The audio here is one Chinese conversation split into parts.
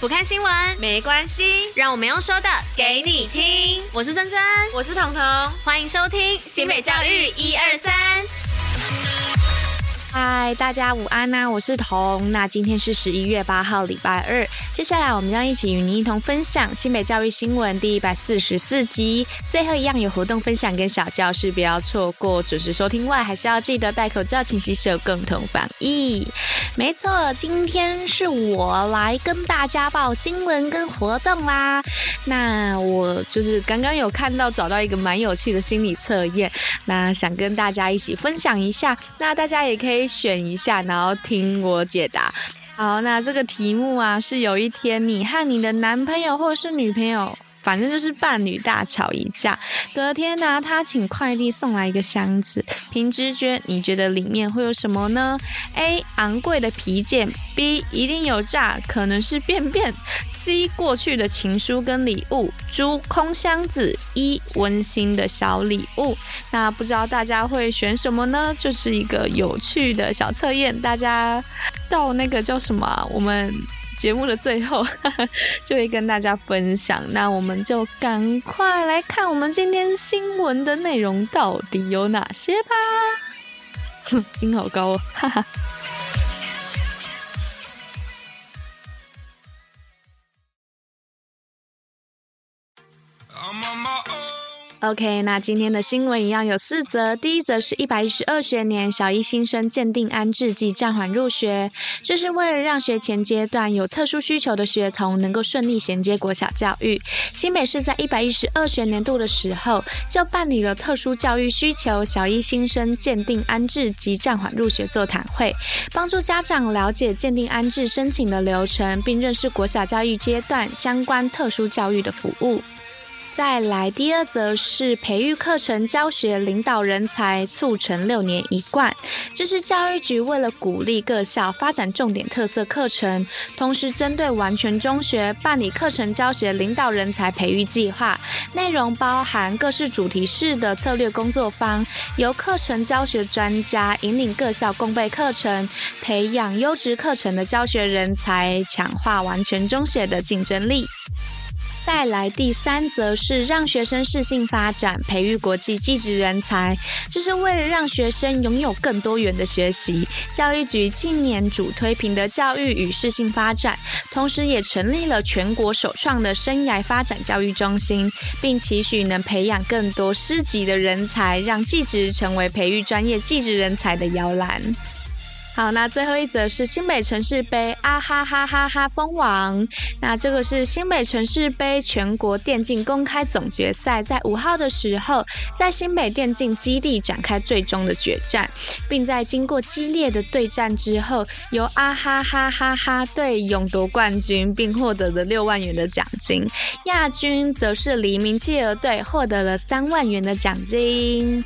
不看新闻没关系，让我们用说的给你听。我是珍珍，我是彤彤，欢迎收听新北教育一二三。嗨，大家午安呐、啊！我是彤。那今天是十一月八号，礼拜二。接下来我们将一起与您一同分享新北教育新闻第一百四十四集。最后一样有活动分享跟小教室，不要错过。准时收听外，还是要记得戴口罩、勤洗手，共同防疫。没错，今天是我来跟大家报新闻跟活动啦。那我就是刚刚有看到找到一个蛮有趣的心理测验，那想跟大家一起分享一下。那大家也。可以选一下，然后听我解答。好，那这个题目啊，是有一天你和你的男朋友或者是女朋友。反正就是伴侣大吵一架，隔天呢、他请快递送来一个箱子，凭直觉，你觉得里面会有什么呢？A. 昂贵的皮件，B. 一定有诈，可能是便便，C. 过去的情书跟礼物，D. 空箱子，E. 温馨的小礼物。那不知道大家会选什么呢？就是一个有趣的小测验，大家到那个叫什么、我们。节目的最后，就会跟大家分享。那我们就赶快来看我们今天新闻的内容到底有哪些吧。哼，音好高哦，哈哈。OK，那今天的新闻一样有四则。第一则是一百一十二学年小一新生鉴定安置及暂缓入学，这是为了让学前阶段有特殊需求的学童能够顺利衔接国小教育。新北市在一百一十二学年度的时候，就办理了特殊教育需求小一新生鉴定安置及暂缓入学座谈会，帮助家长了解鉴定安置申请的流程，并认识国小教育阶段相关特殊教育的服务。再来，第二则是培育课程教学领导人才，促成六年一贯。这是教育局为了鼓励各校发展重点特色课程，同时针对完全中学办理课程教学领导人才培育计划。内容包含各式主题式的策略工作坊，由课程教学专家引领各校共备课程，培养优质课程的教学人才，强化完全中学的竞争力。再来第三则是让学生适性发展，培育国际技职人才，这是为了让学生拥有更多元的学习。教育局近年主推品德教育与适性发展，同时也成立了全国首创的生涯发展教育中心，并期许能培养更多师级的人才，让技职成为培育专业技职人才的摇篮。好，那最后一则是新北城市杯啊哈哈哈哈封王。那这个是新北城市杯全国电竞公开总决赛，在五号的时候，在新北电竞基地展开最终的决战，并在经过激烈的对战之后，由啊哈哈哈哈队勇夺冠军，并获得了六万元的奖金。亚军则是黎明企鹅队，获得了三万元的奖金。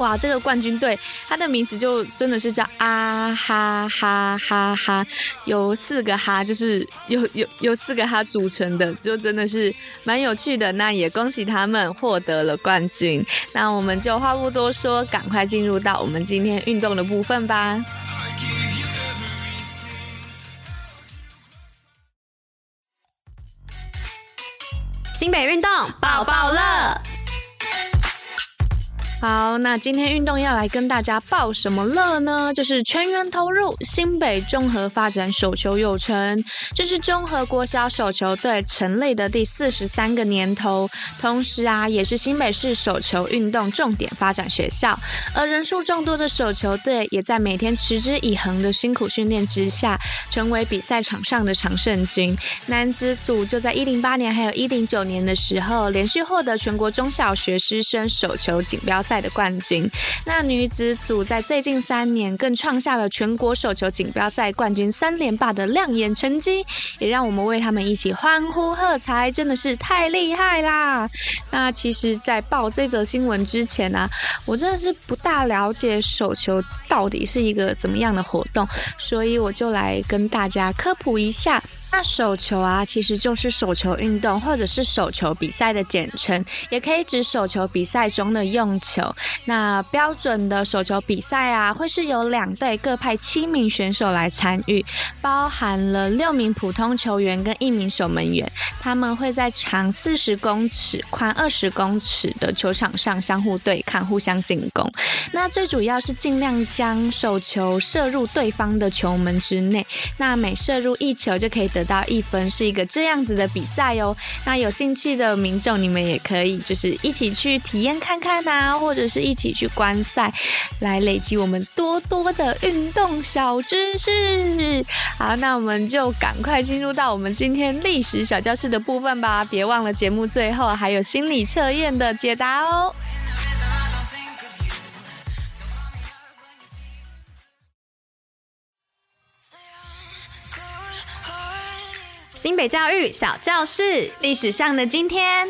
哇，这个冠军队，他的名字就真的是叫啊哈哈哈哈，由四个哈，就是有有有四个哈组成的，就真的是蛮有趣的。那也恭喜他们获得了冠军。那我们就话不多说，赶快进入到我们今天运动的部分吧。新北运动抱抱乐。好，那今天运动要来跟大家报什么乐呢？就是全员投入新北综合发展手球有成，这是综合国小手球队成立的第四十三个年头，同时啊，也是新北市手球运动重点发展学校。而人数众多的手球队，也在每天持之以恒的辛苦训练之下，成为比赛场上的常胜军。男子组就在一零八年还有一零九年的时候，连续获得全国中小学师生手球锦标赛赛。的冠军，那女子组在最近三年更创下了全国手球锦标赛冠军三连霸的亮眼成绩，也让我们为他们一起欢呼喝彩，真的是太厉害啦！那其实，在报这则新闻之前呢、我真的是不大了解手球到底是一个怎么样的活动，所以我就来跟大家科普一下。那手球啊，其实就是手球运动或者是手球比赛的简称，也可以指手球比赛中的用球。那标准的手球比赛啊，会是由两队各派七名选手来参与，包含了六名普通球员跟一名守门员，他们会在长四十公尺、宽二十公尺的球场上相互对抗、互相进攻。那最主要是尽量将手球射入对方的球门之内，那每射入一球就可以得。到一分是一个这样子的比赛哦。那有兴趣的民众，你们也可以就是一起去体验看看呐，或者是一起去观赛，来累积我们多多的运动小知识。好，那我们就赶快进入到我们今天历史小教室的部分吧。别忘了节目最后还有心理测验的解答哦。新北教育小教室，历史上的今天。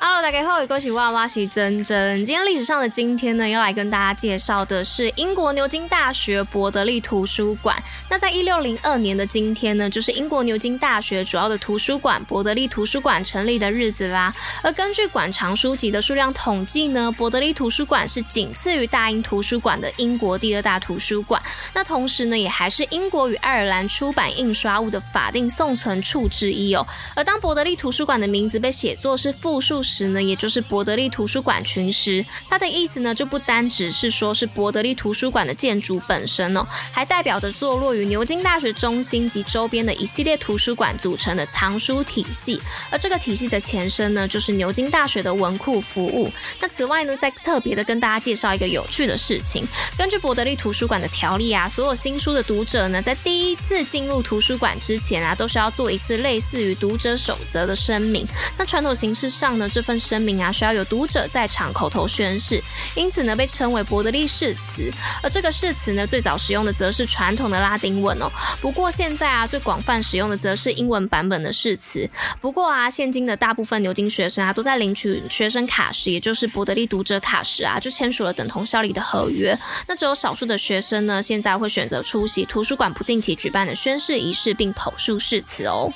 Hello，大家好，我是娃娃是珍珍。今天历史上的今天呢，要来跟大家介绍的是英国牛津大学伯德利图书馆。那在一六零二年的今天呢，就是英国牛津大学主要的图书馆伯德利图书馆成立的日子啦。而根据馆藏书籍的数量统计呢，伯德利图书馆是仅次于大英图书馆的英国第二大图书馆。那同时呢，也还是英国与爱尔兰出版印刷物的法定送存处之一哦。而当伯德利图书馆的名字被写作是复数时呢，也就是伯德利图书馆群时，它的意思呢就不单只是说是伯德利图书馆的建筑本身哦，还代表着坐落于牛津大学中心及周边的一系列图书馆组成的藏书体系。而这个体系的前身呢，就是牛津大学的文库服务。那此外呢，再特别的跟大家介绍一个有趣的事情，根据伯德利图书馆的条例啊，所有新书的读者呢，在第一次进入图书馆之前啊，都需要做一次类似于读者守则的声明。那传统形式上呢，这份声明啊，需要有读者在场口头宣誓，因此呢，被称为伯德利誓词。而这个誓词呢，最早使用的则是传统的拉丁文哦。不过现在啊，最广泛使用的则是英文版本的誓词。不过啊，现今的大部分牛津学生啊，都在领取学生卡时，也就是伯德利读者卡时啊，就签署了等同效力的合约。那只有少数的学生呢，现在会选择出席图书馆不定期举办的宣誓仪式，并口述誓词哦。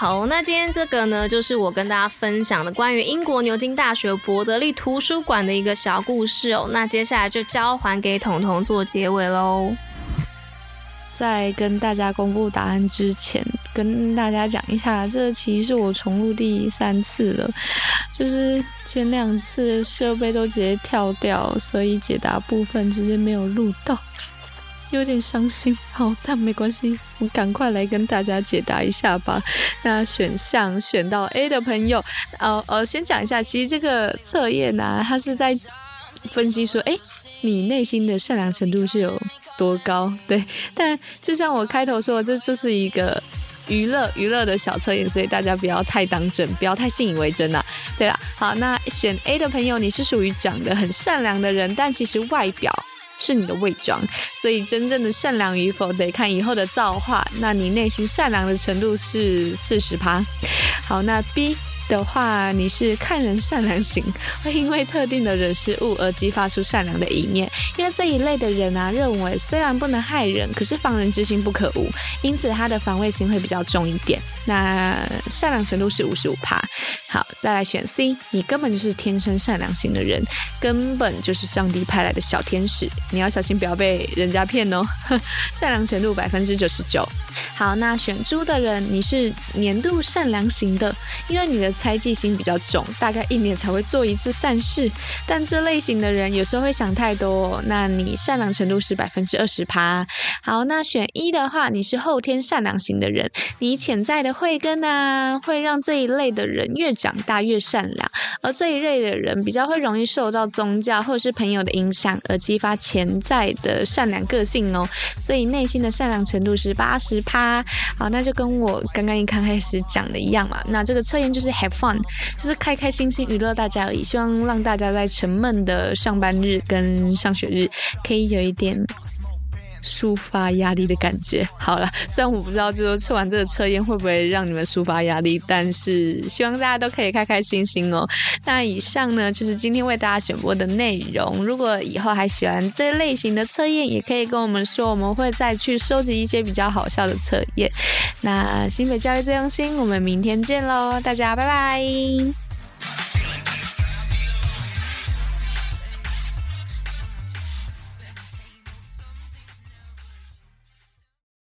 好，那今天这个呢，就是我跟大家分享的关于英国牛津大学伯德利图书馆的一个小故事哦。那接下来就交还给彤彤做结尾喽。在跟大家公布答案之前，跟大家讲一下，这其实是我重录第三次了，就是前两次设备都直接跳掉，所以解答部分直接没有录到。有点伤心，好，但没关系，我赶快来跟大家解答一下吧。那选项选到 A 的朋友，呃呃，先讲一下，其实这个测验呢，它是在分析说，诶，你内心的善良程度是有多高？对，但就像我开头说，这就是一个娱乐娱乐的小测验，所以大家不要太当真，不要太信以为真呐。对了，好，那选 A 的朋友，你是属于长得很善良的人，但其实外表。是你的伪装，所以真正的善良与否得看以后的造化。那你内心善良的程度是四十趴。好，那 B。的话，你是看人善良型，会因为特定的人事物而激发出善良的一面。因为这一类的人啊，认为虽然不能害人，可是防人之心不可无，因此他的防卫心会比较重一点。那善良程度是五十五趴。好，再来选 C，你根本就是天生善良型的人，根本就是上帝派来的小天使，你要小心不要被人家骗哦。善良程度百分之九十九。好，那选猪的人，你是年度善良型的，因为你的。猜忌心比较重，大概一年才会做一次善事。但这类型的人有时候会想太多。那你善良程度是百分之二十趴。好，那选一的话，你是后天善良型的人。你潜在的慧根呢，会让这一类的人越长大越善良。而这一类的人比较会容易受到宗教或是朋友的影响，而激发潜在的善良个性哦。所以内心的善良程度是八十趴。好，那就跟我刚刚一开始讲的一样嘛。那这个测验就是 have fun，就是开开心心娱乐大家而已，希望让大家在沉闷的上班日跟上学日可以有一点抒发压力的感觉。好了，虽然我不知道，就是测完这个测验会不会让你们抒发压力，但是希望大家都可以开开心心哦。那以上呢，就是今天为大家选播的内容。如果以后还喜欢这类型的测验，也可以跟我们说，我们会再去收集一些比较好笑的测验。那新北教育最用心，我们明天见喽，大家拜拜。